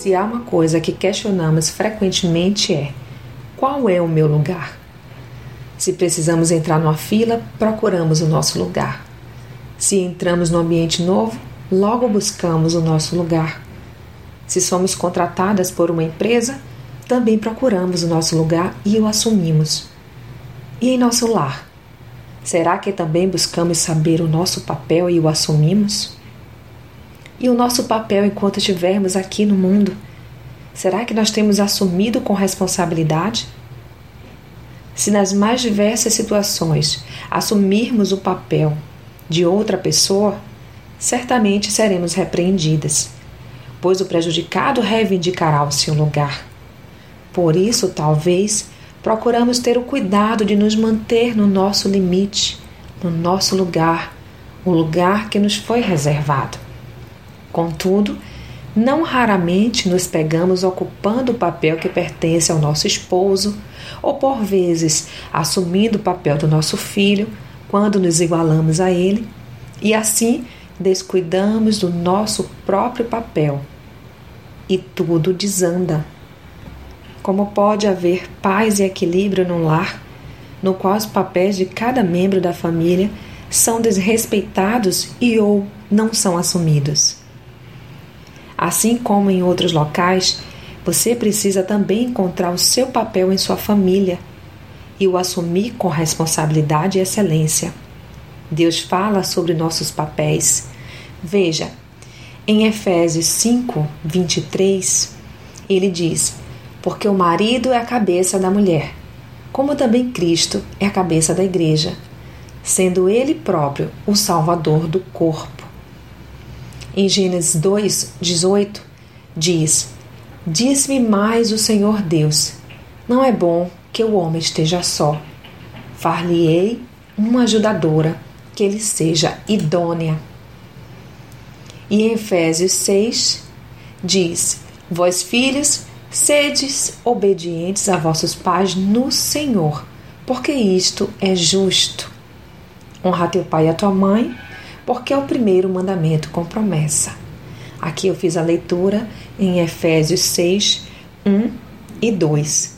Se há uma coisa que questionamos frequentemente é: qual é o meu lugar? Se precisamos entrar numa fila, procuramos o nosso lugar. Se entramos num ambiente novo, logo buscamos o nosso lugar. Se somos contratadas por uma empresa, também procuramos o nosso lugar e o assumimos. E em nosso lar? Será que também buscamos saber o nosso papel e o assumimos? E o nosso papel enquanto estivermos aqui no mundo? Será que nós temos assumido com responsabilidade? Se nas mais diversas situações assumirmos o papel de outra pessoa, certamente seremos repreendidas, pois o prejudicado reivindicará o seu lugar. Por isso, talvez, procuramos ter o cuidado de nos manter no nosso limite, no nosso lugar, o lugar que nos foi reservado. Contudo, não raramente nos pegamos ocupando o papel que pertence ao nosso esposo, ou por vezes assumindo o papel do nosso filho quando nos igualamos a ele, e assim descuidamos do nosso próprio papel. E tudo desanda. Como pode haver paz e equilíbrio num lar no qual os papéis de cada membro da família são desrespeitados e ou não são assumidos? Assim como em outros locais, você precisa também encontrar o seu papel em sua família e o assumir com responsabilidade e excelência. Deus fala sobre nossos papéis. Veja, em Efésios 5, 23, ele diz: Porque o marido é a cabeça da mulher, como também Cristo é a cabeça da igreja, sendo ele próprio o salvador do corpo. Em Gênesis 2, 18, diz: Diz-me mais o Senhor Deus: Não é bom que o homem esteja só. Far-lhe-ei uma ajudadora, que ele seja idônea. E em Efésios 6, diz: Vós, filhos, sedes obedientes a vossos pais no Senhor, porque isto é justo. Honra teu pai e a tua mãe porque é o primeiro mandamento com promessa. Aqui eu fiz a leitura em Efésios 6, 1 e 2.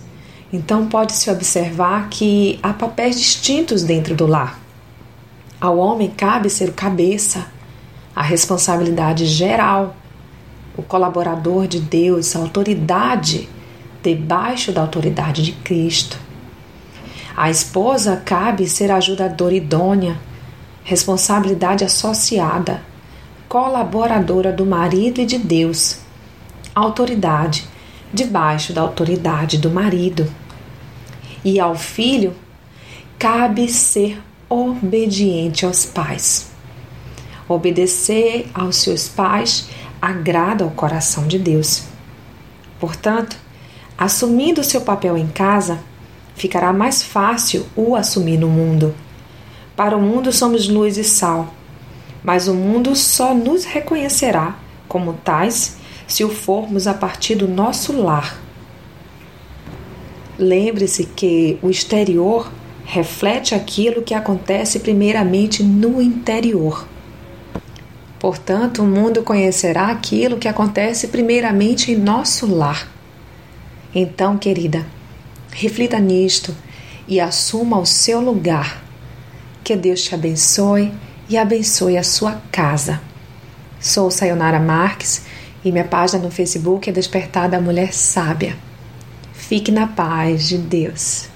Então pode-se observar que há papéis distintos dentro do lar. Ao homem cabe ser o cabeça, a responsabilidade geral, o colaborador de Deus, a autoridade debaixo da autoridade de Cristo. À esposa cabe ser a ajudadora idônea, responsabilidade associada, colaboradora do marido e de Deus, autoridade debaixo da autoridade do marido. E ao filho cabe ser obediente aos pais. Obedecer aos seus pais agrada ao coração de Deus. Portanto, assumindo seu papel em casa, ficará mais fácil o assumir no mundo para o mundo somos luz e sal, mas o mundo só nos reconhecerá como tais se o formos a partir do nosso lar. Lembre-se que o exterior reflete aquilo que acontece primeiramente no interior. Portanto, o mundo conhecerá aquilo que acontece primeiramente em nosso lar. Então, querida, reflita nisto e assuma o seu lugar que Deus te abençoe e abençoe a sua casa. Sou Sayonara Marques e minha página no Facebook é Despertar da Mulher Sábia. Fique na paz de Deus.